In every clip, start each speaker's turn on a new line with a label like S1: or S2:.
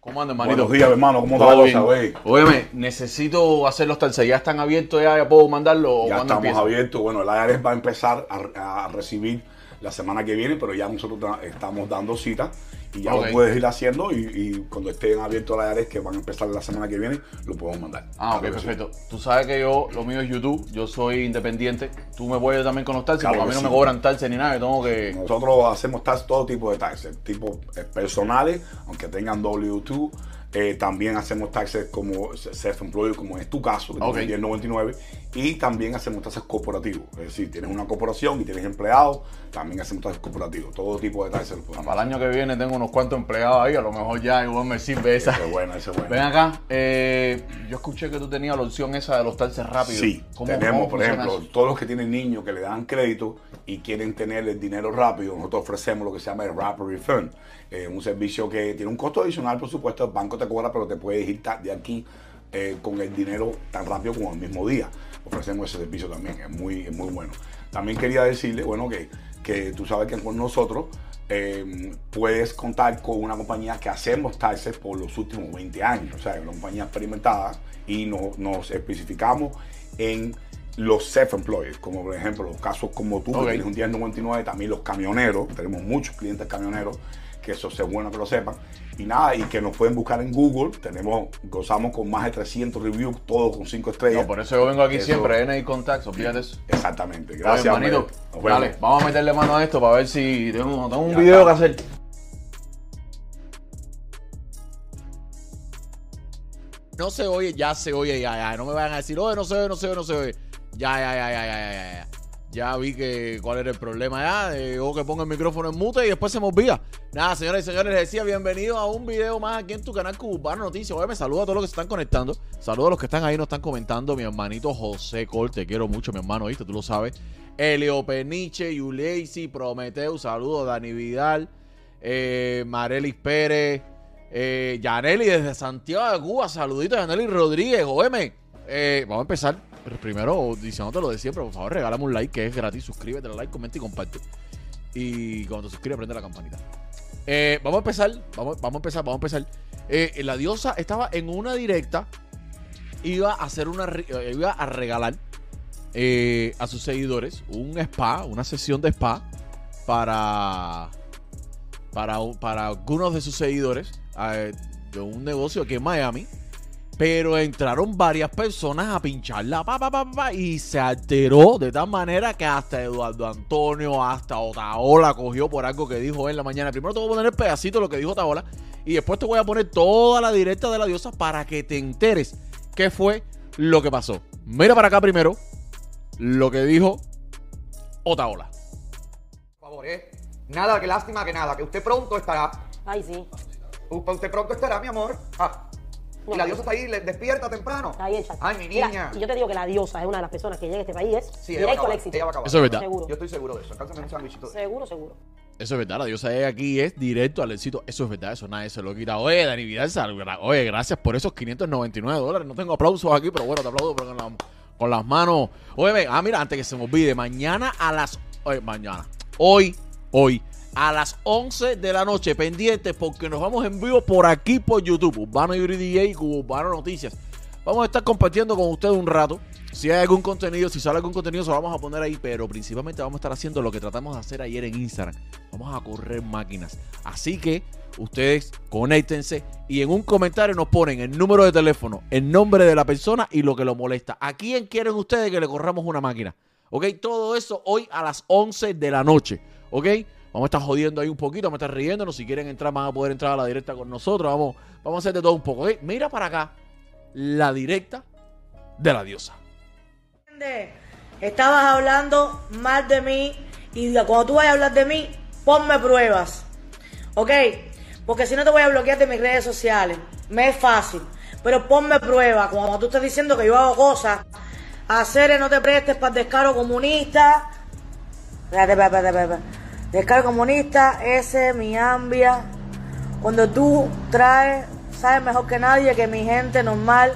S1: ¿Cómo anda, hermanito?
S2: Buenos días, hermano. ¿Cómo está la cosa, güey?
S1: Óyeme, necesito hacer los talces. ¿Ya están abiertos? ¿Ya, puedo mandarlo? o
S2: Ya estamos
S1: empieza?
S2: abiertos. Bueno, el IRS va a empezar a, a recibir la semana que viene, pero ya nosotros estamos dando cita y ya lo puedes ir haciendo y, y cuando estén abiertos el IRS, que van a empezar la semana que viene, lo podemos mandar.
S1: Ah, ok, perfecto. Tú sabes que yo, lo mío es YouTube, yo soy independiente. Tú me puedes también con los
S2: Claro
S1: porque a mí no
S2: sí.
S1: me cobran talces ni nada, yo tengo que...
S2: Nosotros hacemos taxes, todo tipo de taxes, tipo eh, personales, aunque tengan W2. Eh, también hacemos taxes como self-employed, como es tu caso, que
S1: Ok.
S2: tienes 1099. Y también hacemos taxes corporativos. Es decir, tienes una corporación y tienes empleados, también hacemos taxes corporativos. Todo tipo de taxes. podemos
S1: Para el año que viene tengo unos cuantos empleados ahí, a lo mejor ya igual me sirve esa.
S2: Ese es bueno, ese es bueno.
S1: Ven acá, eh, yo escuché que tú tenías la opción esa de los talces rápidos.
S2: Sí,
S1: ¿Cómo-
S2: tenemos,
S1: cómo
S2: por ejemplo,
S1: eso?
S2: todos los que tienen niños que le dan crédito y quieren tener el dinero rápido, nosotros ofrecemos lo que se llama el Rapid Refund. Eh, un servicio que tiene un costo adicional, por supuesto, el banco te cobra, pero te puedes ir de aquí eh, con el dinero tan rápido como el mismo día. Ofrecemos ese servicio también, es muy, es muy bueno. También quería decirle, bueno, que, que tú sabes que con nosotros eh, puedes contar con una compañía que hacemos taxes por los últimos 20 años, o sea, una compañía experimentada y no- nos especificamos en los self-employed, como por ejemplo los casos como tú,
S1: Ok.
S2: que tienes un 1099, también los camioneros, tenemos muchos clientes camioneros, que eso es bueno que lo sepan, y nada, y que nos pueden buscar en Google, tenemos, gozamos con más de 300 reviews, todos con 5 estrellas.
S1: No, por eso yo vengo aquí
S2: Eso-
S1: siempre, NI Contacts, olvídate eso.
S2: Exactamente, gracias.
S1: hermanito.
S2: Nos vemos.
S1: dale, vamos a meterle mano a esto para ver si tengo, tengo un
S2: Ya
S1: video
S2: está.
S1: que hacer.
S3: No se oye, ya se oye, ya, ya. No me vayan a decir, oye, no se oye, no se oye, no se oye. Ya, ya, ya, ya, ya, ya, ya, ya. Vi que cuál era el problema ya. Eh, o que ponga el micrófono en mute y después se me olvida. Nada, señores y señores, les decía, bienvenidos a un video más aquí en tu canal Cubano Noticias. Oye, me saludo a todos los que se están conectando. Saludo a los que están ahí, nos están comentando. Mi hermanito José Col, te quiero mucho, mi hermano, ¿viste? Tú lo sabes. Elio Peniche, Yuleisi, Prometeu, saludos, Dani Vidal, eh, Marelis Pérez, eh, Yaneli desde Santiago de Cuba, saluditos a Yaneli Rodríguez, óyeme. Eh, vamos a empezar. Primero, diciéndote lo de siempre, por favor, regálame un like que es gratis. Suscríbete, dale like, comenta y comparte. Y cuando te suscribes, prende la campanita. Eh, vamos a empezar, vamos, vamos a empezar, vamos a empezar. Eh, la diosa estaba en una directa, iba a hacer una, eh, iba a regalar a sus seguidores un spa, una sesión de spa para para, para algunos de sus seguidores de un negocio aquí en Miami. Pero entraron varias personas a pincharla pa, pa, pa, pa, y se alteró de tal manera que hasta Eduardo Antonio, hasta Otaola cogió por algo que dijo él en la mañana. Primero te voy a poner el pedacito de lo que dijo Otaola y después te voy a poner toda la directa de la diosa para que te enteres qué fue lo que pasó. Mira para acá primero lo que dijo Otaola.
S4: Por favor, ¿eh? Nada, que lástima que nada, que usted pronto estará.
S5: Ay, sí.
S4: Usted usted pronto estará, mi amor. Ah. Y la diosa está ahí, le- despierta temprano.
S5: Está bien, chacho.
S4: Ay, mi
S5: Mira,
S4: niña.
S5: y yo te digo que la diosa es una de las personas que llega a este país es
S4: Sí, ella va a
S5: directo al
S4: acabar,
S5: éxito.
S4: ella va a acabar.
S3: Eso es verdad.
S5: Seguro.
S4: Yo estoy seguro de eso. Alcánzame un sándwichito. de-
S5: Seguro, seguro.
S3: Eso es verdad, la diosa de aquí es directo al éxito. Eso es verdad, eso nadie se lo quita. Oye, Dani Vidal, oye, gracias por esos 599 dólares. No tengo aplausos aquí, pero bueno, te aplaudo pero con, la- con las manos. Oye, ven, ah, mira, antes que se me olvide, mañana a las. Oye, mañana. Hoy, hoy, a las 11 de la noche, pendientes, porque nos vamos en vivo por aquí por YouTube. Urbano Yuri DJ y Urbano Noticias. Vamos a estar compartiendo con ustedes un rato. Si hay algún contenido, si sale algún contenido, se lo vamos a poner ahí. Pero principalmente vamos a estar haciendo lo que tratamos de hacer ayer en Instagram. Vamos a correr máquinas. Así que ustedes conéctense y en un comentario nos ponen el número de teléfono, el nombre de la persona y lo que lo molesta. ¿A quién quieren ustedes que le corramos una máquina? ¿Ok? Todo eso hoy a las 11 de la noche. ¿Ok? Vamos a estar jodiendo ahí un poquito, vamos a estar riéndonos. Si quieren entrar, van a poder entrar a la directa con nosotros. Vamos, vamos a hacer de todo un poco. Mira para acá la directa de la diosa.
S6: Estabas hablando mal de mí y cuando tú vayas a hablar de mí, ponme pruebas. ¿Ok? Porque si no te voy a bloquear de mis redes sociales. Me es fácil. Pero ponme pruebas. Cuando tú estés diciendo que yo hago cosas, hacer no te prestes para el descaro comunista. Espérate, espérate, espérate, Descaro comunista, ese, mi ambia. Cuando tú traes, sabes mejor que nadie que mi gente normal,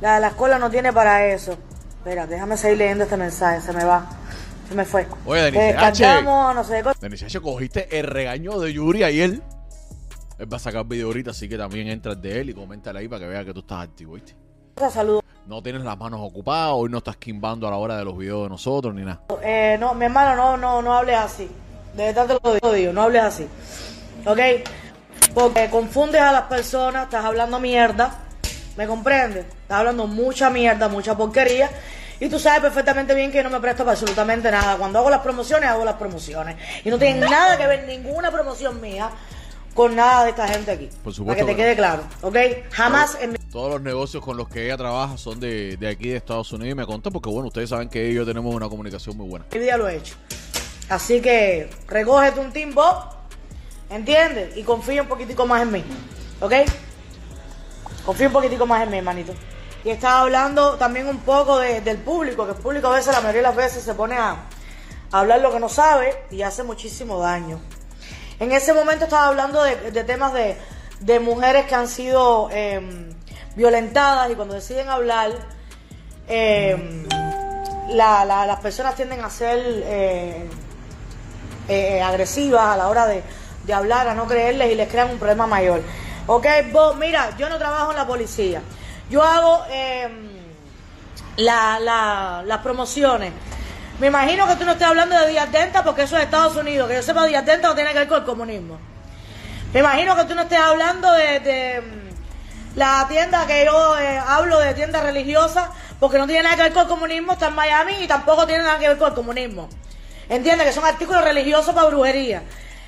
S6: la de la escuela no tiene para eso. Espera, déjame seguir leyendo este mensaje, se me va. Se me fue.
S3: Oye, Denis
S6: Que
S3: H.
S6: descartamos, no sé qué cosa.
S3: Denis H, cogiste el regaño de Yuri ayer. Él va a sacar video ahorita, así que también entra el de él y coméntale ahí para que vea que tú estás activo, ¿viste?
S6: Saludos.
S3: No tienes las manos ocupadas, hoy no estás quimbando a la hora de los videos de nosotros ni nada.
S6: Eh, no, mi hermano, no, no, no hables así. De verdad te lo digo, no hables así. ¿Ok? Porque confundes a las personas, estás hablando mierda. ¿Me comprendes? Estás hablando mucha mierda, mucha porquería. Y tú sabes perfectamente bien que no me presto para absolutamente nada. Cuando hago las promociones, hago las promociones. Y no tiene nada que ver ninguna promoción mía con nada de esta gente aquí.
S3: Por supuesto
S6: Para que te
S3: que
S6: quede claro. ¿Ok? Jamás en mi
S3: Todos los negocios con los que ella trabaja son de, de aquí de Estados Unidos y me conta porque, bueno, ustedes saben que ellos tenemos una comunicación muy buena.
S6: vida lo he hecho. Así que recógete un team Bob, ¿entiendes? Y confía un poquitico más en mí, ¿ok? Confía un poquitico más en mí, hermanito. Y estaba hablando también un poco de- del público, que el público a veces, la mayoría de las veces, se pone a, hablar lo que no sabe y hace muchísimo daño. En ese momento estaba hablando de, de temas de, de mujeres que han sido eh, violentadas y cuando deciden hablar, la- la- las personas tienden a ser eh, eh, agresivas a la hora de, de hablar, a no creerles y les crean un problema mayor. Ok, vos, mira, yo no trabajo en la policía. Yo hago eh, la- la- las promociones. Me imagino que tú no estés hablando de Díaz Denta porque eso es Estados Unidos. Que yo sepa, Díaz Denta no tiene que ver con el comunismo. Me imagino que tú no estés hablando de, mm, la tienda que yo eh, hablo de tienda religiosa porque no tiene nada que ver con el comunismo, está en Miami y tampoco tiene nada que ver con el comunismo. ¿Entiendes? Que son artículos religiosos para brujería.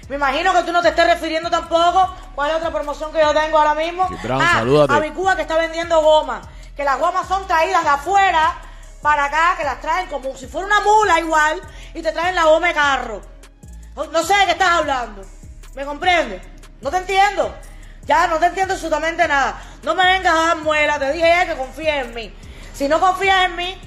S6: Me imagino que tú no te estés refiriendo tampoco. ¿Cuál es otra promoción que yo tengo ahora mismo?
S3: Sí, Brown,
S6: ah,
S3: salúdate.
S6: a mi Cuba que está vendiendo goma. Que las gomas son traídas de afuera para acá, que las traen como si fuera una mula igual y te traen la goma de carro. No, no sé de qué estás hablando. ¿Me comprendes? No te entiendo. Ya no te entiendo absolutamente nada. No me vengas a dar muela. Te dije ya que confíes en mí. Si no confías en mí,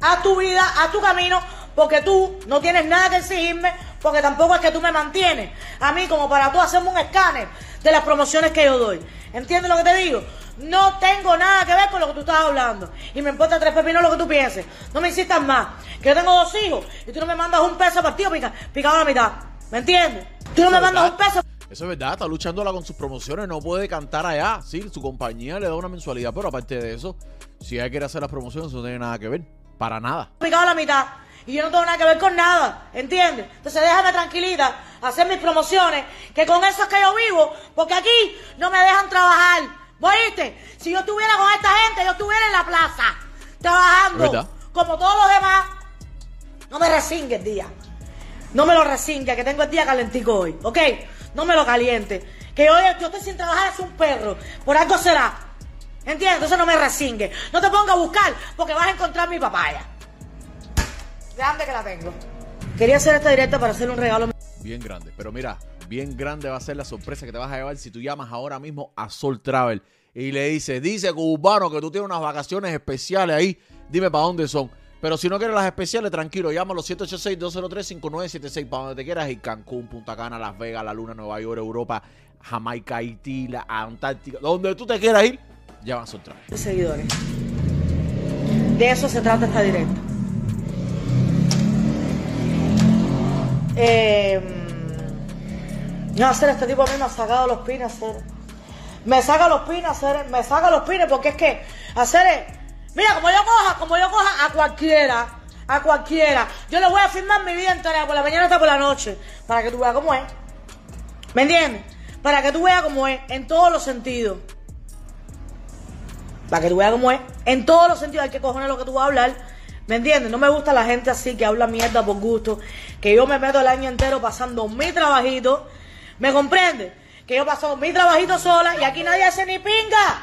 S6: haz tu vida, haz tu camino, porque tú no tienes nada que exigirme, porque tampoco es que tú me mantienes. A mí, como para tú hacerme un escáner de las promociones que yo doy. ¿Entiendes lo que te digo? No tengo nada que ver con lo que tú estás hablando. Y me importa tres pepinos lo que tú pienses. No me insistas más. Que yo tengo dos hijos y tú no me mandas un peso partido pica, picado a la mitad. ¿Me entiendes? Tú no me mandas un peso.
S3: Eso es verdad, está luchándola con sus promociones, no puede cantar allá. Sí, su compañía le da una mensualidad, pero aparte de eso, si ella quiere hacer las promociones, eso no tiene nada que ver. Para nada.
S6: picado a la mitad. Y yo no tengo nada que ver con nada, ¿entiendes? Entonces déjame tranquilita, hacer mis promociones, que con eso es que yo vivo, porque aquí no me dejan trabajar. ¿Oíste? Si yo estuviera con esta gente, yo estuviera en la plaza, trabajando,
S3: ¿Verdad?
S6: como todos los demás. No me resingue el día. No me lo resingue, que tengo el día calentico hoy, ¿ok? No me lo caliente. Que hoy yo estoy sin trabajar, es un perro. Por algo será. ¿Entiendes? Entonces no me resingue. No te pongas a buscar, porque vas a encontrar mi papaya. Grande que la tengo. Quería hacer esta directa para hacer un regalo.
S3: Bien grande. Pero mira, bien grande va a ser la sorpresa que te vas a llevar si tú llamas ahora mismo a Soul Travel y le dices, dice cubano que tú tienes unas vacaciones especiales ahí, dime para dónde son. Pero si no quieres las especiales, tranquilo, llámalo 786-203-5976 para donde te quieras ir. Cancún, Punta Cana, Las Vegas, La Luna, Nueva York, Europa, Jamaica, Haití, la Antártica, donde tú te quieras ir, llama a Soul Travel.
S6: seguidores. De eso se trata esta directa. Eh, no, hacer este tipo a mí me ha sacado los pines, hacer. Me saca los pines, hacer. Me saca los pines porque es que hacer. Mira, como yo coja, como yo coja a cualquiera, a cualquiera, yo le voy a firmar mi vida entera por la mañana hasta por la noche, para que tú veas cómo es. ¿Me entiendes? Para que tú veas cómo es, en todos los sentidos. Para que tú veas cómo es. En todos los sentidos hay que cojones lo que tú vas a hablar. ¿Me entiendes? No me gusta la gente así que habla mierda por gusto. Que yo me meto el año entero pasando mi trabajito. ¿Me comprende? Que yo paso mi trabajito sola y aquí nadie hace ni pinga.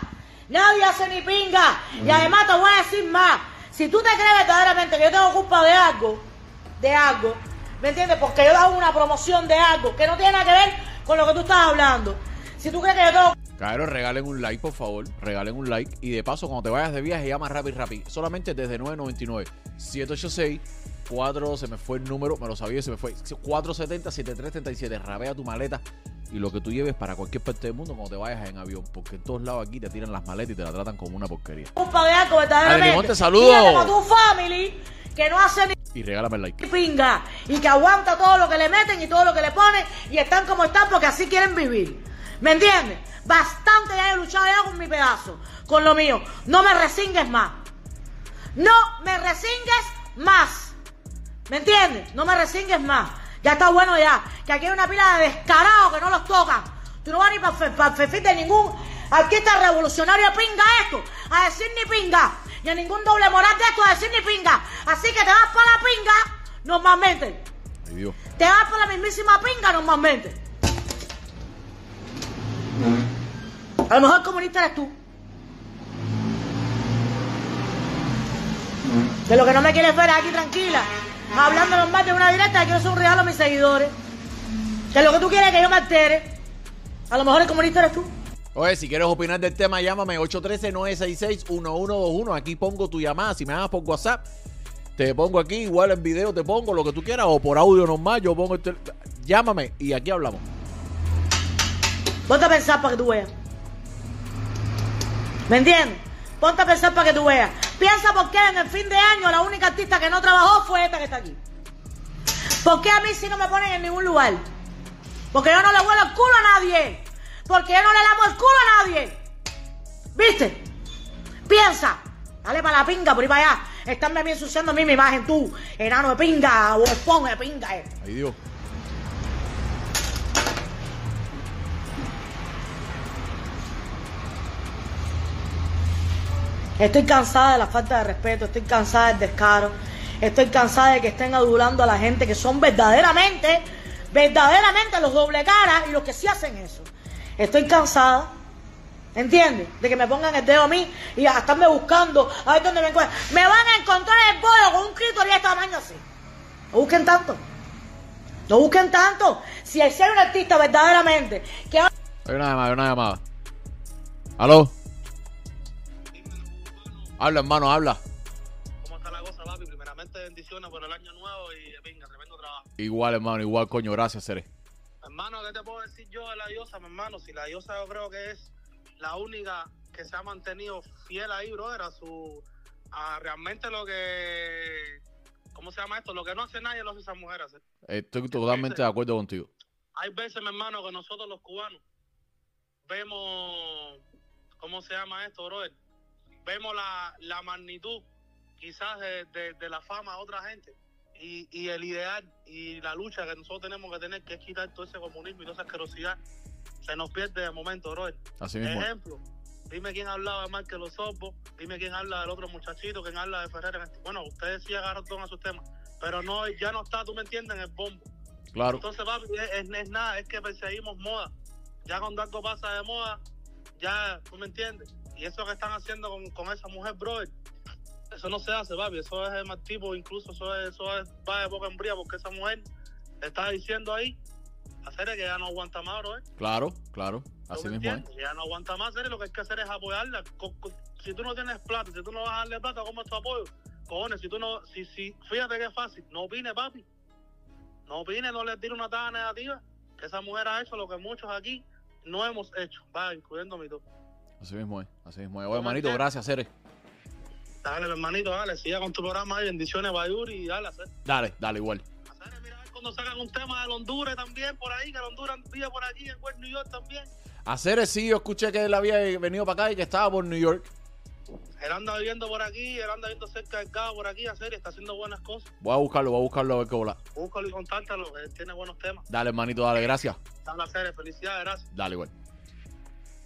S6: Nadie hace ni pinga. Y además te voy a decir más. Si tú te crees verdaderamente que yo tengo culpa de algo, de algo, ¿me entiendes? Porque yo hago una promoción de algo que no tiene nada que ver con lo que tú estás hablando. Si tú crees que yo tengo
S3: Claro, regalen un like, por favor. Regalen un like. Y de paso, cuando te vayas de viaje, llama Rappi Rappi. Solamente desde 9.99. 786 4, se me fue el número, me lo sabía, se me fue. 470-7337. Rabea tu maleta y lo que tú lleves para cualquier parte del mundo cuando te vayas en avión. Porque en todos lados aquí te tiran las maletas y te la tratan como una porquería.
S6: culpa de algo verdaderamente.
S3: Saludos.
S6: Fíjate para tu family que no hace ni
S3: Y regálame el like.
S6: pinga y que aguanta todo lo que le meten y todo lo que le ponen y están como están porque así quieren vivir. ¿Me entiendes? Bastante ya he luchado ya con mi pedazo, con lo mío. No me resingues más. No me resingues más. ¿Me entiendes? No me resingues más. Ya está bueno ya. Que aquí hay una pila de descarados que no los tocan. Tú no vas ni para el perfil de ningún artista revolucionario pinga esto. A decir ni pinga. Ni a ningún doble moral de esto a decir ni pinga. Así que te vas para la pinga normalmente.
S3: Ay, Dios.
S6: Te vas para la mismísima pinga normalmente. A lo mejor comunista eres tú. Que lo que no me quieres ver es aquí tranquila, hablando normal de una directa, que quiero hacer un regalo a mis seguidores. Que lo que tú quieres es que yo me altere. A lo mejor el comunista eres tú.
S3: Oye, si quieres opinar del tema, llámame 813-966-1121. Aquí pongo tu llamada. Si me llamas por WhatsApp, te pongo aquí. Igual en video te pongo lo que tú quieras. O por audio normal, yo pongo el tel- Llámame y aquí hablamos.
S6: Ponte a pensar para que tú veas. ¿Me entiendes? Ponte a pensar para que tú veas. Piensa por qué en el fin de año la única artista que no trabajó fue esta que está aquí. ¿Por qué a mí sí no me ponen en ningún lugar? Porque yo no le huelo el culo a nadie. Porque yo no le lamo el culo a nadie. ¿Viste? Piensa. Dale para la pinga, por ahí para allá. A mí ensuciando a mí mi imagen, tú. Enano de pinga, o esponja de pinga. eh.
S3: Ay, Dios.
S6: Estoy cansada de la falta de respeto, estoy cansada del descaro, estoy cansada de que estén adulando a la gente que son verdaderamente, verdaderamente los doble caras y los que sí hacen eso. Estoy cansada, ¿entiendes? De que me pongan el dedo a mí y a estarme buscando a ver dónde me encuentran. Me van a encontrar en el bollo con un clítoris de este tamaño así. No busquen tanto. No busquen tanto. Si hay ser un artista verdaderamente que
S3: Hay una llamada, hay una llamada. ¿Aló? Habla, hermano, habla.
S7: ¿Cómo está la cosa, papi? Primeramente, bendiciones por el año nuevo y venga, tremendo trabajo.
S3: Igual, hermano, igual, coño. Gracias, Cere.
S7: Hermano, ¿qué te puedo decir yo de la diosa, mi hermano? Si la diosa yo creo que es la única que se ha mantenido fiel ahí, brother, a su... a realmente lo que... ¿Cómo se llama esto? Lo que no hace nadie lo hace esa mujer hacer.
S3: Estoy totalmente de acuerdo contigo.
S7: Hay veces, mi hermano, que nosotros los cubanos vemos, ¿cómo se llama esto, brother? Vemos la, la magnitud quizás de, de- de la fama de otra gente y, y el ideal y la lucha que nosotros tenemos que tener, que es quitar todo ese comunismo y toda esa asquerosidad, se nos pierde de momento, brother.
S3: Así mismo.
S7: Ejemplo, dime quién hablaba de Marque Los Orbos, dime quién habla del otro muchachito, quién habla de Ferrer. Bueno, ustedes sí agarran a sus temas, pero no ya no está, tú me entiendes, en el bombo.
S3: Claro.
S7: Entonces, papi, es, es- es nada, es que perseguimos moda. Ya cuando algo pasa de moda, ya, tú me entiendes. Y eso que están haciendo con, con esa mujer, brother, eso no se hace, papi. Eso es de mal tipo, incluso eso es, eso es, va de boca en bría, porque esa mujer está diciendo ahí, hacer que ya no aguanta más, brother.
S3: Claro, claro.
S7: ¿Tú
S3: Así mismo es.
S7: Ya no aguanta más, serio, lo que hay que hacer es apoyarla. Si tú no tienes plata, si tú no vas a darle plata, ¿cómo es tu apoyo? Cojones, si tú no, si, si, fíjate que es fácil, no opines, papi. No opines, no le tires una tabla negativa. Que esa mujer ha hecho lo que muchos aquí no hemos hecho, va, incluyendo mi tú.
S3: Así mismo es. Así mismo es. Oye, hermanito, gracias, Cere.
S7: Dale, hermanito, dale, siga con tu programa ahí, bendiciones, Bayuri, y dale, hacer.
S3: Dale, dale, igual.
S7: Mira, a ver cuando sacan un tema del Honduras también por ahí, que Honduras vive por aquí, en West New York también.
S3: A Cere sí, yo escuché que él había venido para acá y que estaba por New York.
S7: Él anda viviendo por aquí, él anda viviendo cerca del cabo por aquí, y está haciendo buenas cosas.
S3: Voy a buscarlo, voy a buscarlo a ver qué bola.
S7: Búscalo y contáctalo, él tiene buenos temas.
S3: Dale, hermanito, dale, gracias.
S7: Dale a felicidades, gracias.
S3: Dale, igual.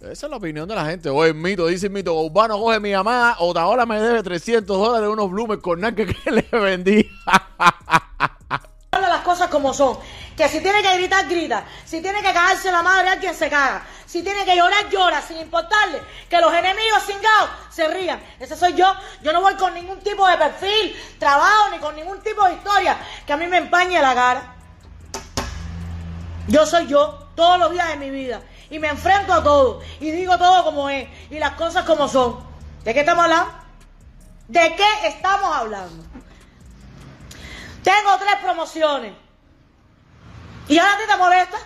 S3: Esa es la opinión de la gente. Oye, mito, dice el mito, Urbano coge mi llamada, Otaola me debe 300 dólares unos bloomer con nada que, le vendí.
S6: Las cosas como son. Que si tiene que gritar, grita. Si tiene que cagarse la madre, alguien se caga. Si tiene que llorar, llora, sin importarle que los enemigos cingados se rían. Ese soy yo. Yo no voy con ningún tipo de perfil, trabajo, ni con ningún tipo de historia que a mí me empañe la cara. Yo soy yo todos los días de mi vida. Y me enfrento a todo. Y digo todo como es. Y las cosas como son. ¿De qué estamos hablando? ¿De qué estamos hablando? Tengo tres promociones. ¿Y ahora a ti te molesta?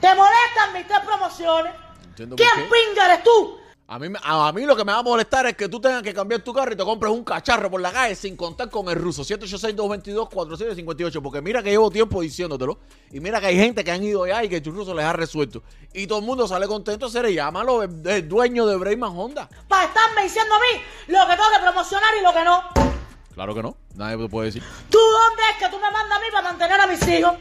S6: ¿Te molestan mis tres promociones?
S3: Entiendo
S6: ¿Quién pinga eres tú?
S3: A mí, a, a mí lo que me va a molestar es que tú tengas que cambiar tu carro y te compres un cacharro por la calle sin contar con el ruso. 786-222-4758. Porque mira que llevo tiempo diciéndotelo. Y mira que hay gente que han ido allá y que el ruso les ha resuelto. Y todo el mundo sale contento. Se le llama lo- el, el dueño de Brayman Honda.
S6: Para estarme diciendo a mí lo que tengo que promocionar y lo que no.
S3: Claro que no. Nadie te puede decir.
S6: ¿Tú dónde es que tú me mandas a mí para mantener a mis hijos?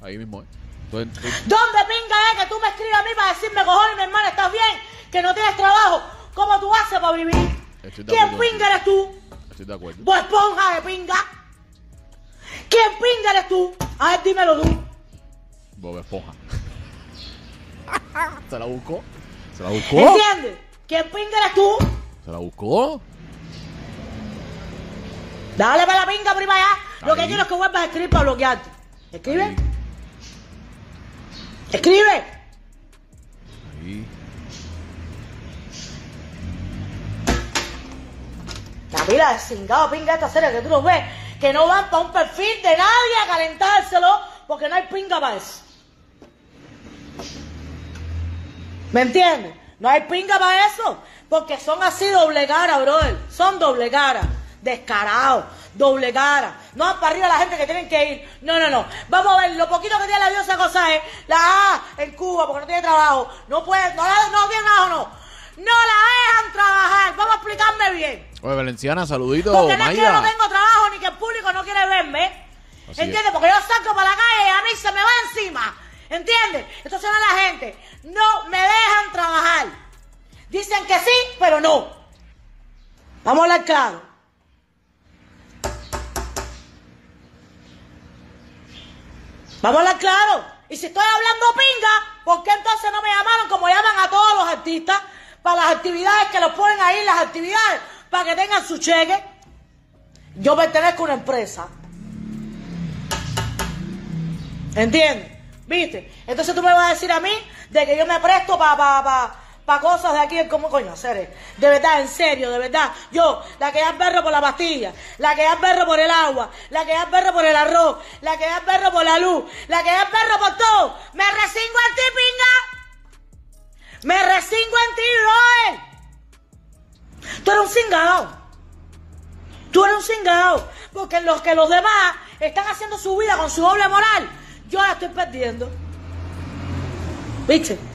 S3: Ahí mismo, ¿eh?
S6: ¿Dónde pinga es que tú me escribes a mí para decirme, cojones, mi hermana, estás bien? Que no tienes trabajo. ¿Cómo tú haces para vivir?
S3: Estoy de
S6: ¿Quién
S3: acuerdo
S6: pinga eres tú?
S3: estoy de acuerdo.
S6: ¿Vos esponja de pinga? ¿Quién pinga eres tú? A ver, dímelo tú.
S3: Bob Esponja. ¿Se la buscó? ¿Se la buscó?
S6: ¿Entiendes? ¿Quién pinga eres tú?
S3: ¿Se la buscó?
S6: Dale para la pinga, prima ya. Lo que quiero es que vuelvas a escribir para bloquearte. ¿Escribe? ¿Escribe?
S3: Ahí.
S6: La pila de cingado pinga esta serie que tú los ves, que no van para un perfil de nadie a calentárselo, porque no hay pinga para eso. ¿Me entiendes? No hay pinga para eso, porque son así doble cara, brother. Son doble cara, descarados, doble cara. No para arriba la gente que tienen que ir. No, no, no. Vamos a ver, lo poquito que tiene la diosa cosa es la A en Cuba, porque no tiene trabajo. No puede, no, la- no tiene trabajo, no. No la dejan trabajar. Vamos a explicarme bien.
S3: Oye, Valenciana, saludito,
S6: Porque no es que yo no tengo trabajo ni que el público no quiere verme.
S3: Así
S6: ¿Entiendes?
S3: es.
S6: Porque yo salgo para la calle y a mí se me va encima. ¿Entiendes? Entonces no la gente. No me dejan trabajar. Dicen que sí, pero no. Vamos a hablar claro. Vamos a hablar claro. Y si estoy hablando pinga, ¿por qué entonces no me llamaron como llaman a todos los artistas para las actividades que los ponen ahí, las actividades, para que tengan su cheque? Yo pertenezco a una empresa. ¿Entiendes? ¿Viste? Entonces tú me vas a decir a mí de que yo me presto para pa, pa, pa cosas de aquí, ¿cómo coño hacer? De verdad, en serio, de verdad. Yo, la que da perro por la pastilla, la que da perro por el agua, la que da perro por el arroz, la que da perro por la luz, la que da perro por todo. Me resingo en ti, pinga. Me resingo en ti, Roel. Tú eres un cingado. Tú eres un cingado. Porque los que los demás están haciendo su vida con su doble moral, yo la estoy perdiendo. ¿Viste?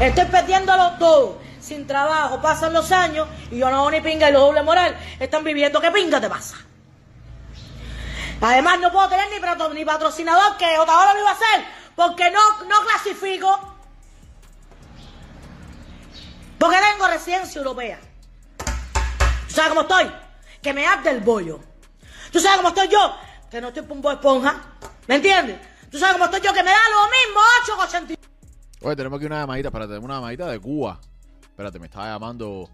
S6: Estoy perdiéndolo todo. Sin trabajo, pasan los años y yo no hago ni pinga y los doble moral están viviendo. ¿Qué pinga te pasa? Además, no puedo tener ni, ni patrocinador que otra hora lo iba a hacer porque no, no clasifico. Porque tengo residencia europea. ¿Tú sabes cómo estoy? Que me arde el bollo. ¿Tú sabes cómo estoy yo? Que no estoy pumbo esponja. ¿Me entiendes? ¿Tú sabes cómo estoy yo? Que me da lo mismo 8 que 80.
S3: Oye, tenemos aquí una llamadita, espérate, tenemos una llamadita de Cuba. Espérate, me estaba llamando.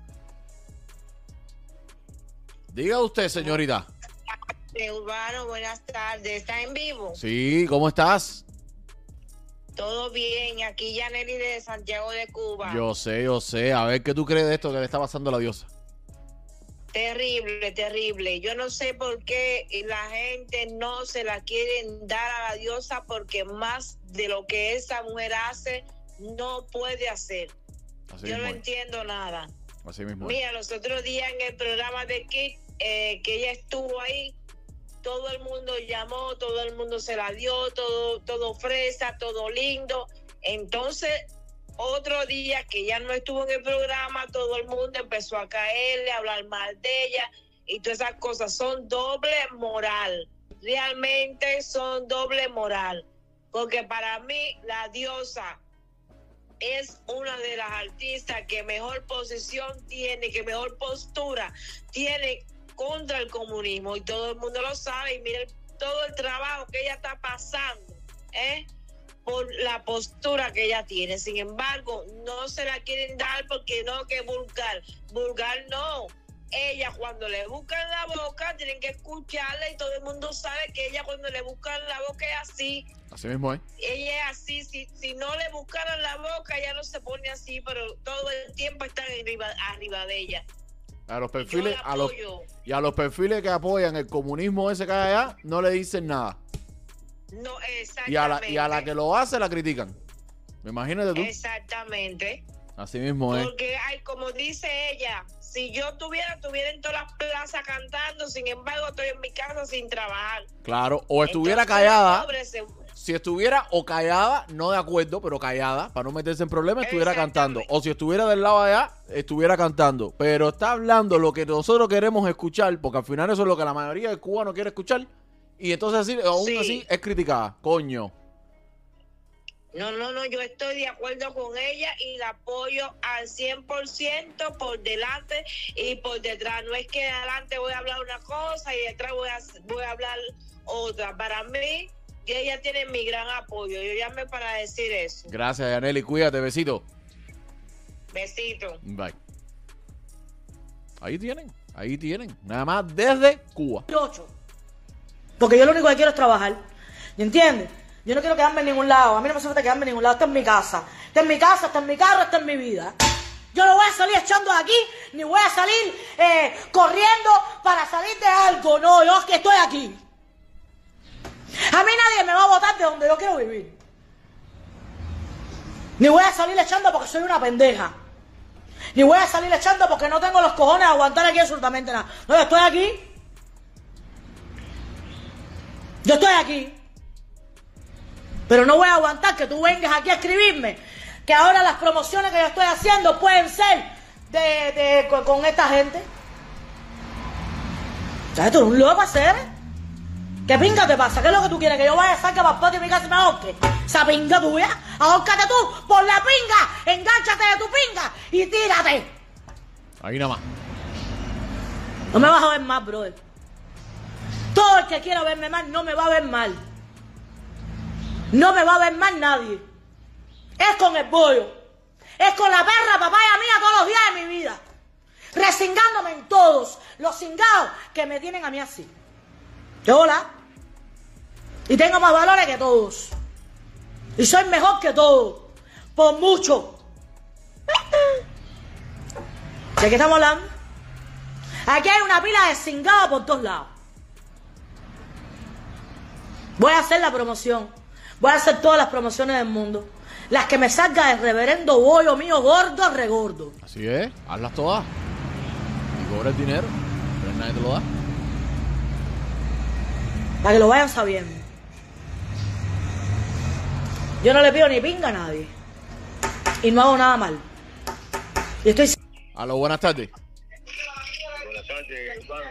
S3: Diga usted, señorita.
S8: Urbano, buenas tardes. ¿Está en vivo?
S3: Sí, ¿cómo estás?
S8: Todo bien. Aquí Yaneli de Santiago de Cuba.
S3: Yo sé, yo sé. A ver, ¿qué tú crees de esto que le está pasando a la diosa?
S8: Terrible, terrible. Yo no sé por qué la gente no se la quieren dar a la diosa porque más de lo que esa mujer hace no puede hacer.
S3: Así
S8: Yo no
S3: es.
S8: entiendo nada.
S3: Así mismo.
S8: Mira, los otros días en el programa de Kit, eh, que ella estuvo ahí, todo el mundo llamó, todo el mundo se la dio, todo, todo fresa, todo lindo. Entonces, otro día que ya no estuvo en el programa, todo el mundo empezó a caerle, a hablar mal de ella y todas esas cosas son doble moral. Realmente son doble moral. Porque para mí la diosa es una de las artistas que mejor posición tiene, que mejor postura tiene contra el comunismo y todo el mundo lo sabe y miren todo el trabajo que ella está pasando, ¿eh? por la postura que ella tiene. Sin embargo, no se la quieren dar porque no, que vulgar. Vulgar no. Ella cuando le buscan la boca tienen que escucharla y todo el mundo sabe que ella cuando le buscan la boca es así
S3: Así mismo, ¿eh?
S8: ella es así, si, si no le buscaran la boca, ella no se pone así, pero todo el tiempo están arriba, arriba de ella.
S3: A los perfiles, a los, y a los perfiles que apoyan el comunismo ese que hay allá, no le dicen nada.
S8: No,
S3: Y a la,
S8: exactamente.
S3: y a la que lo hace la critican. Me imagínate tú.
S8: Exactamente.
S3: Así mismo es.
S8: Porque, ay, como dice ella, si yo tuviera, estuviera en todas las plazas cantando, sin embargo, estoy en mi casa sin trabajar.
S3: Claro, o estuviera
S8: Entonces,
S3: callada. Si estuviera o callada, no de acuerdo, pero callada, para no meterse en problemas, estuviera cantando. O si estuviera del lado de allá, estuviera cantando. Pero está hablando lo que nosotros queremos escuchar, porque al final eso es lo que la mayoría de Cuba no quiere escuchar. Y entonces así, aún
S8: Sí.
S3: así es criticada. Coño.
S8: No, no, no, yo estoy de acuerdo con ella y la apoyo al 100% por delante y por detrás. No es que adelante voy a hablar una cosa y detrás voy a, voy a hablar otra. Para mí, ella tiene mi gran apoyo. Yo llamé para decir eso.
S3: Gracias, Yaneli. Cuídate, besito.
S8: Besito.
S3: Bye. Ahí tienen, ahí tienen. Nada más desde Cuba.
S6: ocho. Porque yo lo único que quiero es trabajar. ¿Me entiendes? Yo no quiero quedarme en ningún lado. A mí no me hace falta quedarme en ningún lado. Esta es mi casa. Esta es mi casa, esta es mi carro, esta es mi vida. Yo no voy a salir echando de aquí, ni voy a salir eh, corriendo para salir de algo. No, yo es que estoy aquí. A mí nadie me va a botar de donde yo quiero vivir. Ni voy a salir echando porque soy una pendeja. Ni voy a salir echando porque no tengo los cojones de aguantar aquí absolutamente nada. No, yo estoy aquí. Yo estoy aquí. Pero no voy a aguantar que tú vengas aquí a escribirme que ahora las promociones que yo estoy haciendo pueden ser de, de- con, con esta gente. ¿Sabes? Tú eres un loco hacer. ¿Qué pinga te pasa? ¿Qué es lo que tú quieres? ¿Que yo vaya a sacar para patio de mi casa y me ahorque? Esa pinga tuya. Ahórcate tú por la pinga. Engánchate de tu pinga y tírate.
S3: Ahí nada más.
S6: No me vas a ver mal, brother. Todo el que quiera verme mal no me va a ver mal. No me va a ver mal nadie. Es con el bollo. Es con la perra papaya mía todos los días de mi vida. Resingándome en todos los cingados que me tienen a mí así. Yo hola. Y tengo más valores que todos. Y soy mejor que todos. Por mucho. ¿De qué estamos hablando? Aquí hay una pila de cingada por todos lados. Voy a hacer la promoción. Voy a hacer todas las promociones del mundo. Las que me salga el reverendo bollo mío gordo, regordo.
S3: Así es, hazlas todas. Y cobra el dinero. Pero nadie te lo da.
S6: Para que lo vayan sabiendo. Yo no le pido ni pinga a nadie. Y no hago nada mal. Y estoy
S3: Aló, buenas tardes.
S9: Buenas tardes, hermano.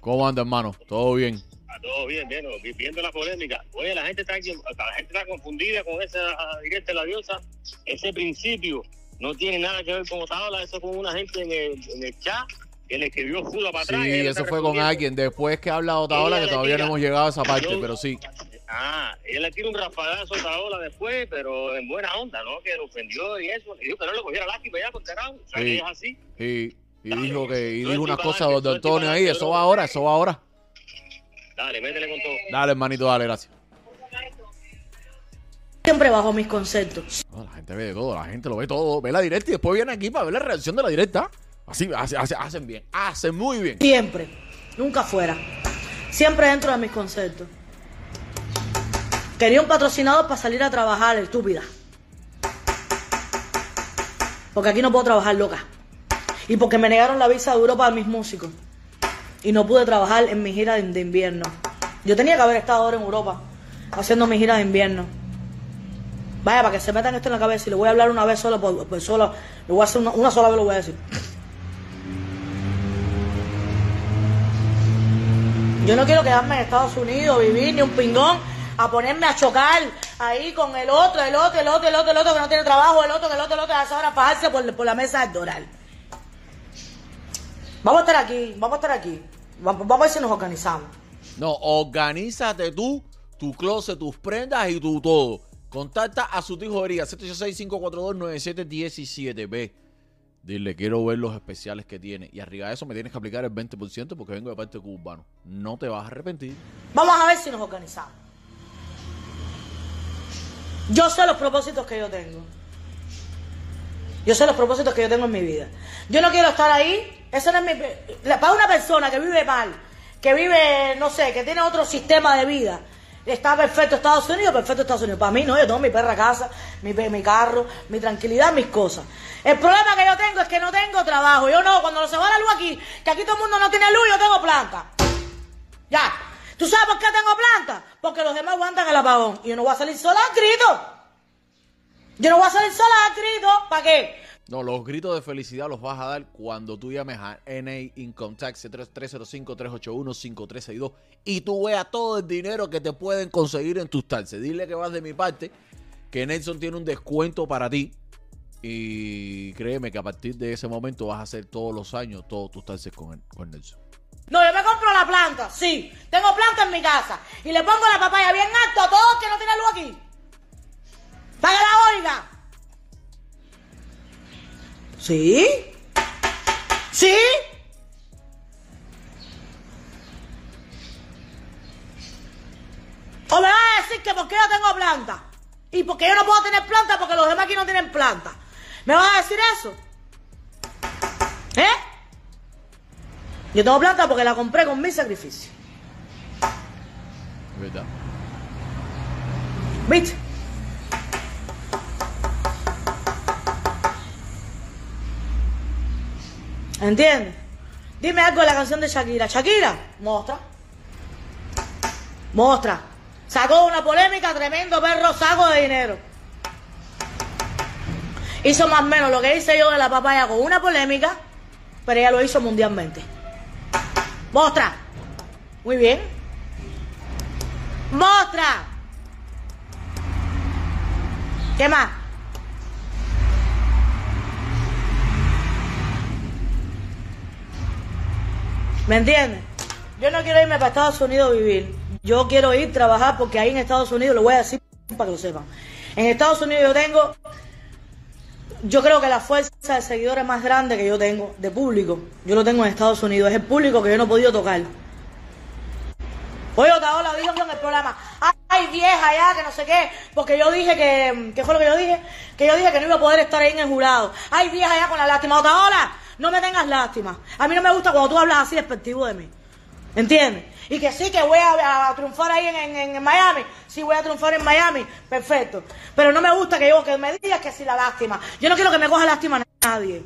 S9: ¿Cómo
S3: anda, hermano? ¿Todo bien?
S9: Ah, Todo bien, bien, vi- viendo la polémica. Oye, la gente está, aquí- la gente está confundida con esa ah, directa de la diosa. Ese principio no tiene nada que ver con Otaola, eso con una gente en el, en el chat que le escribió Fuda para atrás. y
S3: Sí, eso fue con alguien. Después que habla Otaola, que todavía no hemos llegado a esa parte,
S9: Yo-
S3: pero sí.
S9: Ah, ella le tira un rafagazo a Otaola después, pero en buena onda, ¿no? Que lo ofendió y eso. Le dijo que no le cogiera lástima ya, por carajo. O sea,
S3: Sí.
S9: que es así.
S3: Y, y dijo que y dijo unas cosas
S9: estoy
S3: Antonio ahí. Eso va ahora, eso va ahora.
S9: Dale, métele con todo.
S3: Dale, hermanito, dale, gracias.
S6: siempre bajo mis conceptos.
S3: No, la gente ve de todo, la gente lo ve todo. Ve la directa y después viene aquí para ver la reacción de la directa. Así, hace- hace- hacen bien, hacen muy bien.
S6: Siempre. Nunca fuera. Siempre dentro de mis conceptos. Quería un patrocinador para salir a trabajar, estúpida. Porque aquí no puedo trabajar loca. Y porque me negaron la visa de Europa a mis músicos. Y no pude trabajar en mi gira de, invierno. Yo tenía que haber estado ahora en Europa haciendo mi gira de invierno. Vaya, para que se metan esto en la cabeza y le voy a hablar una vez solo, por, por voy a hacer una, sola vez lo voy a decir. Yo no quiero quedarme en Estados Unidos, vivir ni un pingón, a ponerme a chocar ahí con el otro, el otro, el otro, el otro, el otro que no tiene trabajo, el otro, el otro, el otro, a esa hora fajarse por, por la mesa del doral. Vamos a estar aquí, vamos a estar aquí. Vamos, a ver si nos organizamos.
S3: No, organízate tú, tu closet, tus prendas y tu todo. Contacta a su tijorería 786-542-9717. Ve, dile, quiero ver los especiales que tiene. Y arriba de eso me tienes que aplicar el 20% porque vengo de parte cubano. No te vas a arrepentir.
S6: Vamos a ver si nos organizamos. Yo sé los propósitos que yo tengo. Yo sé los propósitos que yo tengo en mi vida. Yo no quiero estar ahí. Eso no es mi. Para una persona que vive mal, que vive, no sé, que tiene otro sistema de vida, Está perfecto Estados Unidos, perfecto Estados Unidos. Para mí no, yo tengo mi perra casa, mi, mi carro, mi tranquilidad, mis cosas. El problema que yo tengo es que no tengo trabajo. Yo no, cuando se va la luz aquí, que aquí todo el mundo no tiene luz, yo tengo planta. Ya. ¿Tú sabes por qué tengo planta? Porque los demás aguantan el apagón. Y yo no voy a salir sola al grito. Yo no voy a salir sola al grito. ¿Para qué?
S3: No, los gritos de felicidad los vas a dar cuando tú llames a NA Income Tax 305-381-5362 y tú veas todo el dinero que te pueden conseguir en tus taxes. Dile que vas de mi parte, que Nelson tiene un descuento para ti y créeme que a partir de ese momento vas a hacer todos los años todos tus taxes con, con Nelson.
S6: No, yo me compro la planta, sí. Tengo planta en mi casa. Y le pongo la papaya bien alto a todos que no tienen luz aquí. Para la oiga. ¿Sí? ¿Sí? ¿O me vas a decir que por qué yo tengo planta? Y porque yo no puedo tener planta porque los demás aquí no tienen planta. ¿Me vas a decir eso? ¿Eh? Yo tengo planta porque la compré con mi sacrificio. ¿Viste? ¿Entiendes? Dime algo de la canción de Shakira. Shakira, mostra. Mostra. Sacó una polémica, tremendo perro saco de dinero. Hizo más o menos lo que hice yo de la papaya con una polémica, pero ella lo hizo mundialmente. Mostra. Muy bien. Mostra. ¿Qué más? ¿Me entiendes? Yo no quiero irme para Estados Unidos a vivir. Yo quiero ir a trabajar porque ahí en Estados Unidos, lo voy a decir para que lo sepan. En Estados Unidos yo tengo, yo creo que la fuerza de seguidores más grande que yo tengo, de público, yo lo tengo en Estados Unidos. Es el público que yo no he podido tocar. Oye, Otaola dijo en el programa, ay vieja ya, que no sé qué, porque yo dije que, ¿qué fue lo que yo dije? Que yo dije que no iba a poder estar ahí en el jurado. Ay vieja ya con la lástima. Otaola, no me tengas lástima. A mí no me gusta cuando tú hablas así despectivo de mí. ¿Entiendes? Y que sí, que voy a, triunfar ahí en, en- en Miami. Sí, voy a triunfar en Miami. Perfecto. Pero no me gusta que yo que me digas que sí la lástima. Yo no quiero que me coja lástima nadie.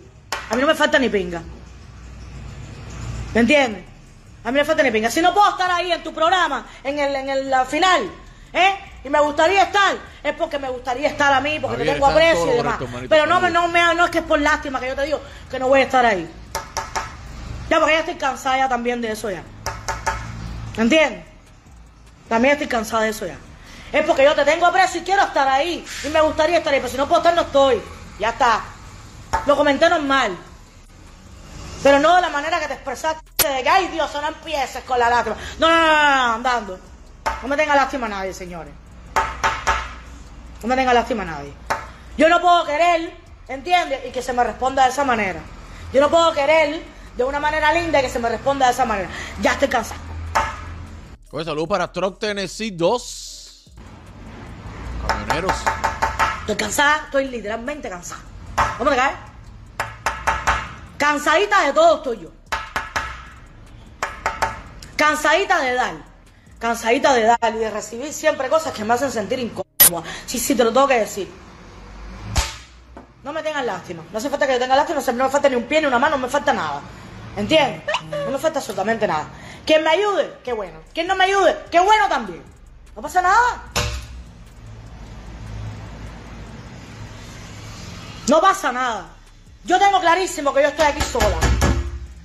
S6: A mí no me falta ni pinga. ¿Me entiendes? A mí me falta ni pinga. Si no puedo estar ahí en tu programa, en el, en el final, ¿eh? Y me gustaría estar, es porque me gustaría estar a mí, porque
S3: Javier,
S6: te tengo aprecio y demás.
S3: correcto, manito,
S6: Pero no, no, me, no es que es por lástima que yo te digo que no voy a estar ahí. Ya, porque ya estoy cansada ya también de eso ya. ¿Entiendes? También estoy cansada de eso ya. Es porque yo te tengo aprecio y quiero estar ahí. Y me gustaría estar ahí, pero si no puedo estar, no estoy. Ya está. Lo comenté normal. Pero no de la manera que te expresaste de que, ay Dios, no empieces con la lástima. No, no, no, no, no, andando. No me tenga lástima a nadie, señores. No me tenga lástima a nadie. Yo no puedo querer, ¿entiendes? Y que se me responda de esa manera. Yo no puedo querer de una manera linda y que se me responda de esa manera. Ya estoy cansado.
S3: Pues salud para Truck Tennessee 2. Camioneros.
S6: Estoy cansada, estoy literalmente cansada. ¿Cómo te caes? Cansadita de todo estoy yo. Cansadita de dar. Cansadita de dar y de recibir siempre cosas que me hacen sentir incómoda. Sí, sí, te lo tengo que decir. No me tengan lástima. No hace falta que yo tenga lástima, no me falta ni un pie ni una mano, no me falta nada. ¿Entiendes? No me falta absolutamente nada. Quien me ayude, qué bueno. Quien no me ayude, qué bueno también. No pasa nada. No pasa nada. Yo tengo clarísimo que yo estoy aquí sola.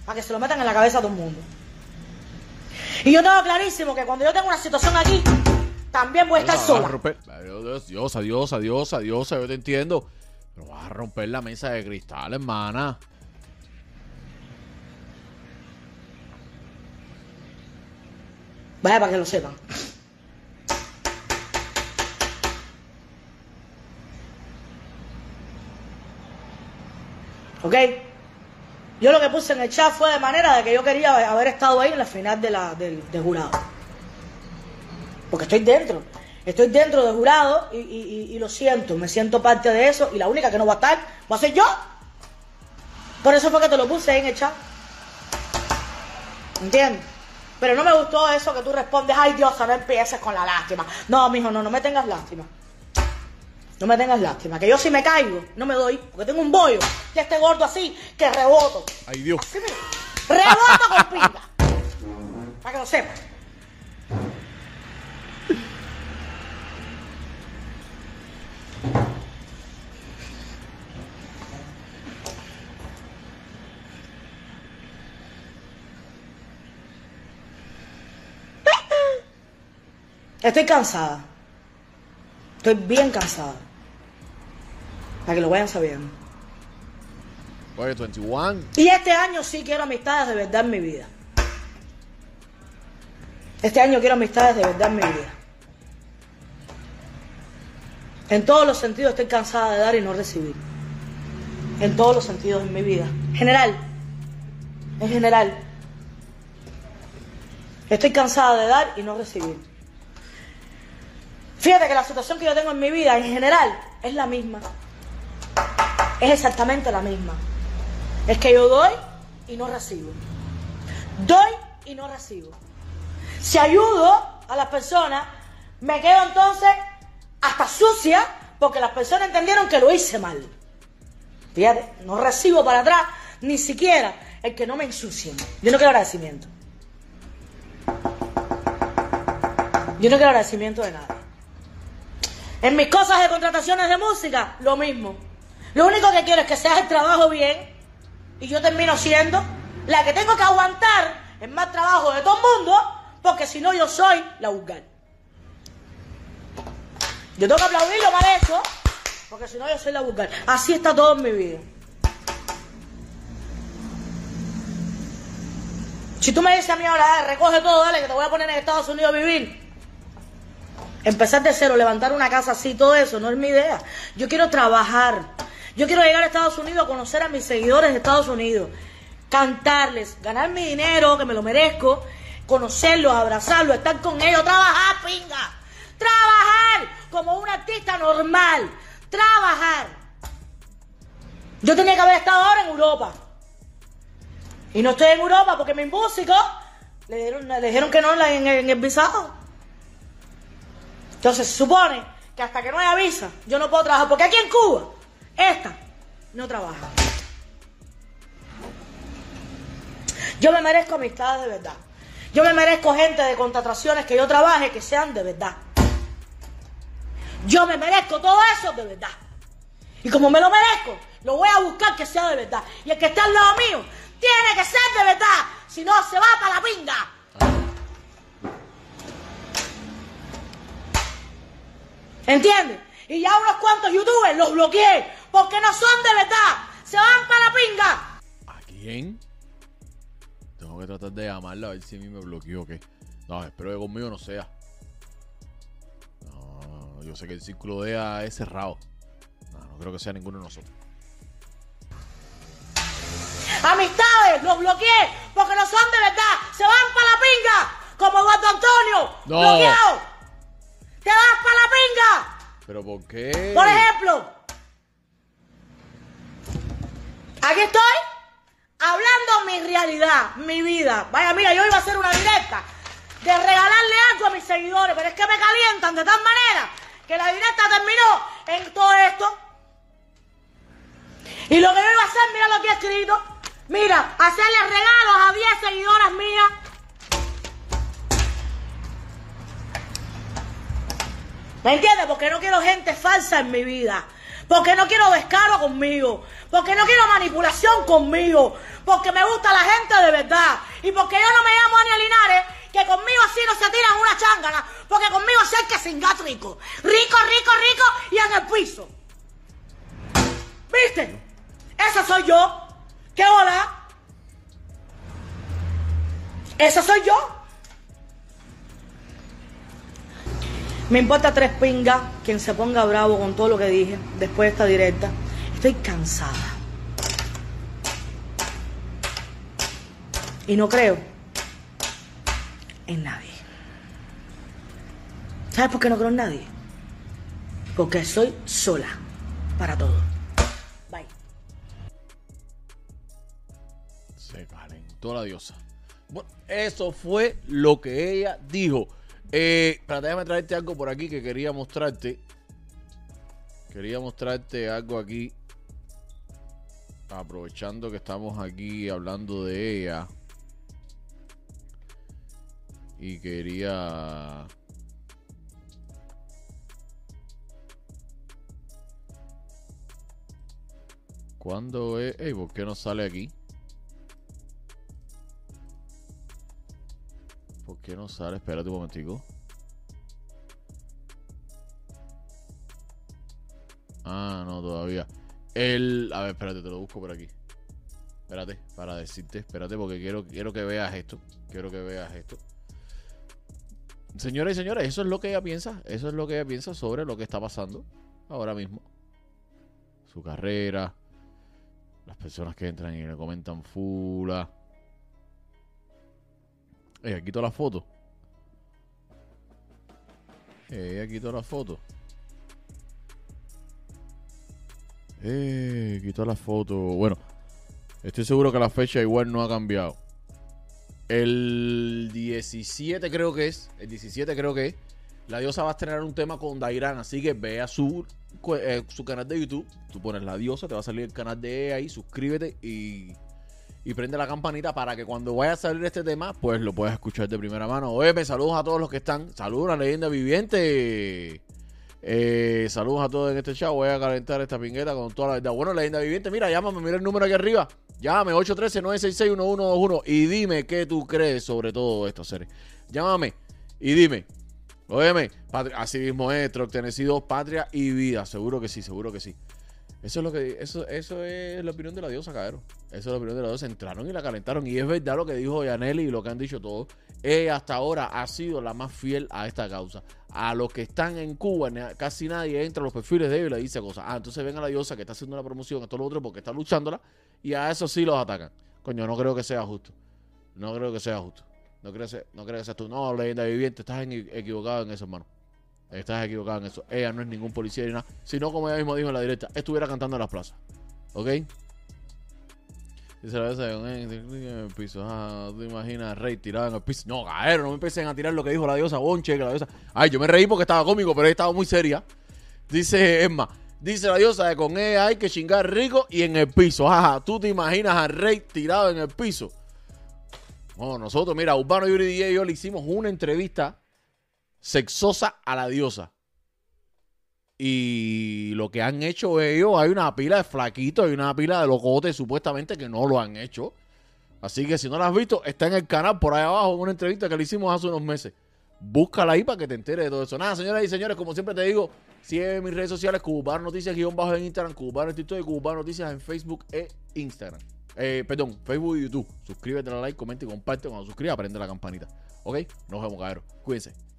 S6: Para que se lo metan en la cabeza a todo el mundo. Y yo tengo clarísimo que cuando yo tengo una situación aquí, también voy a estar sola.
S3: Adiós, Dios, adiós, adiós, adiós, yo te entiendo. Pero vas a romper la mesa de cristal, hermana.
S6: Vaya para que lo sepan. ¿Ok? Yo lo que puse en el chat fue de manera de que yo quería haber estado ahí en la final de jurado. Porque estoy dentro. Estoy dentro del jurado y, y- y- lo siento. Me siento parte de eso y la única que no va a estar va a ser yo. Por eso fue que te lo puse en el chat. ¿Entiendes? Pero no me gustó eso que tú respondes, ay Diosa, no empieces con la lástima. No, mijo, no, no me tengas lástima. No me tengas lástima. Que yo si me caigo, no me doy, porque tengo un bollo de este gordo así, que reboto.
S3: Ay, Dios.
S6: Así mira. Reboto con pinga. Para que lo sepas. Estoy cansada. Estoy bien cansada. Para que lo vayan sabiendo.
S3: Oye, 21.
S6: Y este año sí quiero amistades de verdad en mi vida. Este año quiero amistades de verdad en mi vida. En todos los sentidos estoy cansada de dar y no recibir. En todos los sentidos en mi vida. General. En general. Estoy cansada de dar y no recibir. Fíjate que la situación que yo tengo en mi vida en general es la misma. Es exactamente la misma. Es que yo doy y no recibo. Doy y no recibo. Si ayudo a las personas, me quedo entonces hasta sucia porque las personas entendieron que lo hice mal. Fíjate, no recibo para atrás ni siquiera el que no me ensucien. Yo no quiero agradecimiento. Yo no quiero agradecimiento de nada. En mis cosas de contrataciones de música, lo mismo. Lo único que quiero es que se haga el trabajo bien y yo termino siendo la que tengo que aguantar el más trabajo de todo el mundo porque si no yo soy la vulgar. Yo tengo que aplaudirlo mal hecho porque si no yo soy la vulgar. Así está todo en mi vida. Si tú me dices a mí ahora, "Dale, recoge todo, dale, que te voy a poner en Estados Unidos a vivir. Empezar de cero, levantar una casa así, todo eso, no es mi idea. Yo quiero trabajar. Yo quiero llegar a Estados Unidos a conocer a mis seguidores de Estados Unidos. Cantarles, ganar mi dinero, que me lo merezco. Conocerlos, abrazarlos, estar con ellos, trabajar, pinga. Trabajar como un artista normal. Trabajar. Yo tenía que haber estado ahora en Europa. Y no estoy en Europa porque mis músicos le dijeron, que no en el- en el visado. Entonces se supone que hasta que no haya visa, yo no puedo trabajar. Porque aquí en Cuba, esta no trabaja. Yo me merezco amistades de verdad. Yo me merezco gente de contrataciones que yo trabaje que sean de verdad. Yo me merezco todo eso de verdad. Y como me lo merezco, lo voy a buscar que sea de verdad. Y el que está al lado mío tiene que ser de verdad. Si no, se va para la pinga. ¿Entiendes? Y ya unos cuantos youtubers los bloqueé porque no son de verdad. Se van para la pinga.
S3: ¿A quién? Tengo que tratar de llamarla a ver si a mí me bloqueó o qué. No, espero que conmigo no sea. No, yo sé que el círculo de ella es cerrado. No, no creo que sea ninguno de nosotros.
S6: Amistades, los bloqueé porque no son de verdad. Se van para la pinga. Como Eduardo Antonio.
S3: No.
S6: Bloqueado. Te vas para la pinga.
S3: ¿Pero por qué?
S6: Por ejemplo, aquí estoy hablando mi realidad, mi vida. Vaya, mira, yo iba a hacer una directa de regalarle algo a mis seguidores, pero es que me calientan de tal manera que la directa terminó en todo esto. Y lo que yo iba a hacer, mira lo que he escrito. Mira, hacerle regalos a 10 seguidoras mías. ¿Me entiendes? Porque no quiero gente falsa en mi vida. Porque no quiero descaro conmigo. Porque no quiero manipulación conmigo. Porque me gusta la gente de verdad. Y porque yo no me llamo Ania Linares, que conmigo así no se tiran una chángana. Porque conmigo hay que cingar rico. Rico, rico, rico y en el piso. ¿Viste? Esa soy yo. ¿Qué hola? Esa soy yo. Me importa tres pingas quien se ponga bravo con todo lo que dije después de esta directa. Estoy cansada. Y no creo en nadie. ¿Sabes por qué no creo en nadie? Porque soy sola para todo. Bye.
S3: Se calentó la diosa. Bueno, Eso fue lo que ella dijo. Eh, déjame traerte algo por aquí que quería mostrarte. Quería mostrarte algo aquí. Aprovechando que estamos aquí hablando de ella. Y quería... ¿Cuándo es? Ey, ¿por qué no sale aquí? ¿Por qué no sale? Espérate un momentico. Ah, no, todavía. El. A ver, espérate, te lo busco por aquí. Espérate, para decirte, espérate, porque quiero, quiero que veas esto. Quiero que veas esto. Señoras y señores, eso es lo que ella piensa. Eso es lo que ella piensa sobre lo que está pasando ahora mismo. Su carrera. Las personas que entran y le comentan fula. Ella quitó la foto. Ella quitó la foto. Eh, quitó la foto. Bueno, estoy seguro que la fecha igual no ha cambiado. El 17 creo que es. El 17 creo que es. La diosa va a estrenar un tema con Dairan. Así que ve a su, eh, su canal de YouTube. Tú pones la diosa, te va a salir el canal de ella ahí. Suscríbete y, y prende la campanita para que cuando vaya a salir este tema, pues lo puedas escuchar de primera mano. Oye, me saludos a todos los que están. Saludos a la leyenda viviente. Eh, saludos a todos en este chat. Voy a calentar esta pingueta con toda la verdad. Bueno, leyenda viviente, mira, llámame, mira el número aquí arriba. Llámame 813-966-1121 y dime qué tú crees sobre todo esto, seres. Llámame y dime. Óyeme, así mismo es, Troc Tennessee 2, Patria y Vida. Seguro que sí, seguro que sí. Eso es lo que eso, eso es la opinión de la diosa, cabrón. Eso es la opinión de la diosa. Entraron y la calentaron. Y es verdad lo que dijo Yaneli y lo que han dicho todos. Ella hasta ahora ha sido la más fiel a esta causa. A los que están en Cuba, casi nadie entra a los perfiles de ellos y le dice cosas. Ah, entonces ven a la diosa que está haciendo una promoción a todo lo otro porque está luchándola. Y a eso sí los atacan. Coño, no creo que sea justo. No creo que sea justo. No creo que no creo que seas tú. No, leyenda viviente, estás equivocado en eso, hermano. Estás equivocado en eso. Ella no es ningún policía ni nada. Sino, como ella mismo dijo en la directa, estuviera cantando en las plazas. ¿Ok? Dice la vez en el piso. Ah, ¿tú te imaginas Rey tirado en el piso? No, caero, no me empiecen a tirar lo que dijo la diosa Bonche. La diosa... Ay, yo me reí porque estaba cómico, pero ella estaba muy seria. Dice Emma. Dice la diosa que con ella hay que chingar rico y en el piso. Ajá, ¿tú te imaginas a Rey tirado en el piso? Bueno, nosotros, mira, Urbano Yuri y yo le hicimos una entrevista sexosa a la diosa. Y lo que han hecho ellos, hay una pila de flaquitos, hay una pila de locotes supuestamente que no lo han hecho. Así que si no lo has visto, está en el canal por ahí abajo, en una entrevista que le hicimos hace unos meses. Búscala ahí para que te enteres de todo eso. Nada, señoras y señores, como siempre te digo, sigue mis redes sociales, Cubar Noticias, guion bajo en Instagram, Cubar en TikTok y Cubar Noticias en Facebook e Instagram. Eh, perdón, Facebook y YouTube. Suscríbete, dale like, comenta y comparte. Cuando suscribas, prende la campanita. ¿Ok? Nos vemos, cabrón. Cuídense.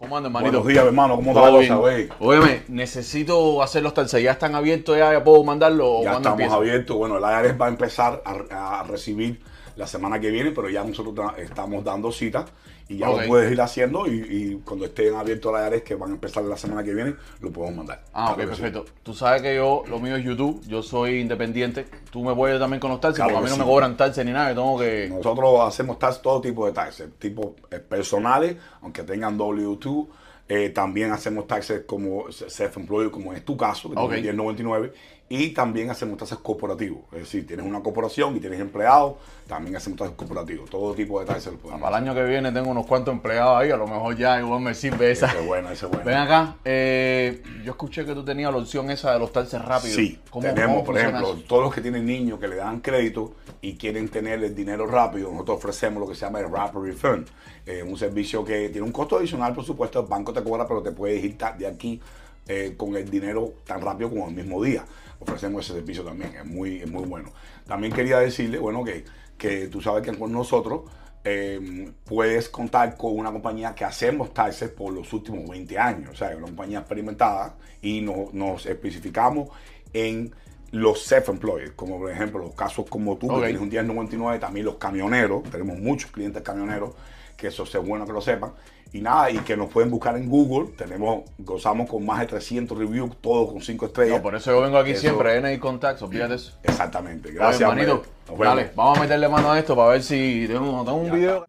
S1: ¿Cómo andan, manito?
S2: Buenos días, hermano. ¿Cómo está la
S1: bien.
S2: cosa, güey?
S1: Óyeme, necesito hacer los terceros. ¿Ya están abiertos? ¿Ya, ya puedo mandarlo? ¿O
S2: Ya estamos
S1: empieza?
S2: abiertos. Bueno, el IRS va a empezar a, a recibir la semana que viene, pero ya nosotros estamos dando cita y ya
S1: Ok.
S2: lo puedes ir haciendo y, y cuando estén abiertos el IRS, que van a empezar la semana que viene, lo podemos mandar.
S1: Ah, ok,
S2: que sí.
S1: perfecto. Tú sabes que yo, lo mío es YouTube, yo soy independiente. Tú me puedes también con los taxis,
S2: Claro
S1: porque a mí
S2: que
S1: no
S2: sí.
S1: me cobran taxis ni nada, yo tengo que...
S2: Nosotros hacemos taxes, todo tipo de taxes, tipo eh, personales, aunque tengan W2. eh, también hacemos taxes como self-employed, como es tu caso, que
S1: Ok.
S2: tienes 1099. Y también hacemos taxes corporativos. Es decir, tienes una corporación y tienes empleados, también hacemos taxes corporativos. Todo tipo de taxes lo podemos
S1: Para el año que viene tengo unos cuantos empleados ahí, a lo mejor ya igual me sirve esa.
S2: Ese es bueno, ese es bueno.
S1: Ven acá, eh, yo escuché que tú tenías la opción esa de los taxes rápidos.
S2: Sí,
S1: ¿Cómo-
S2: tenemos,
S1: cómo
S2: por ejemplo,
S1: eso?
S2: todos los que tienen niños que le dan crédito y quieren tener el dinero rápido, nosotros ofrecemos lo que se llama el Rapid Refund, eh, un servicio que tiene un costo adicional, por supuesto, el banco te cobra, pero te puedes ir de aquí eh, con el dinero tan rápido como el mismo día. Ofrecemos ese servicio también, es muy, es muy bueno. También quería decirle, bueno, que, que tú sabes que con nosotros eh, puedes contar con una compañía que hacemos taxes por los últimos 20 años, o sea, una compañía experimentada y no- nos especificamos en los self-employed, como por ejemplo los casos como tú,
S1: Ok.
S2: que tienes un 1099, también los camioneros, tenemos muchos clientes camioneros, que eso es bueno que lo sepan. Y nada, y que nos pueden buscar en Google, tenemos, gozamos con más de 300 reviews, todos con 5 estrellas.
S1: No, por eso yo vengo aquí
S2: Eso-
S1: siempre, NI Contacts, olvídate eso.
S2: Exactamente, gracias. vemos.
S1: dale, vamos a meterle mano a esto para ver si tengo, tengo un
S2: Ya
S1: video.
S2: está.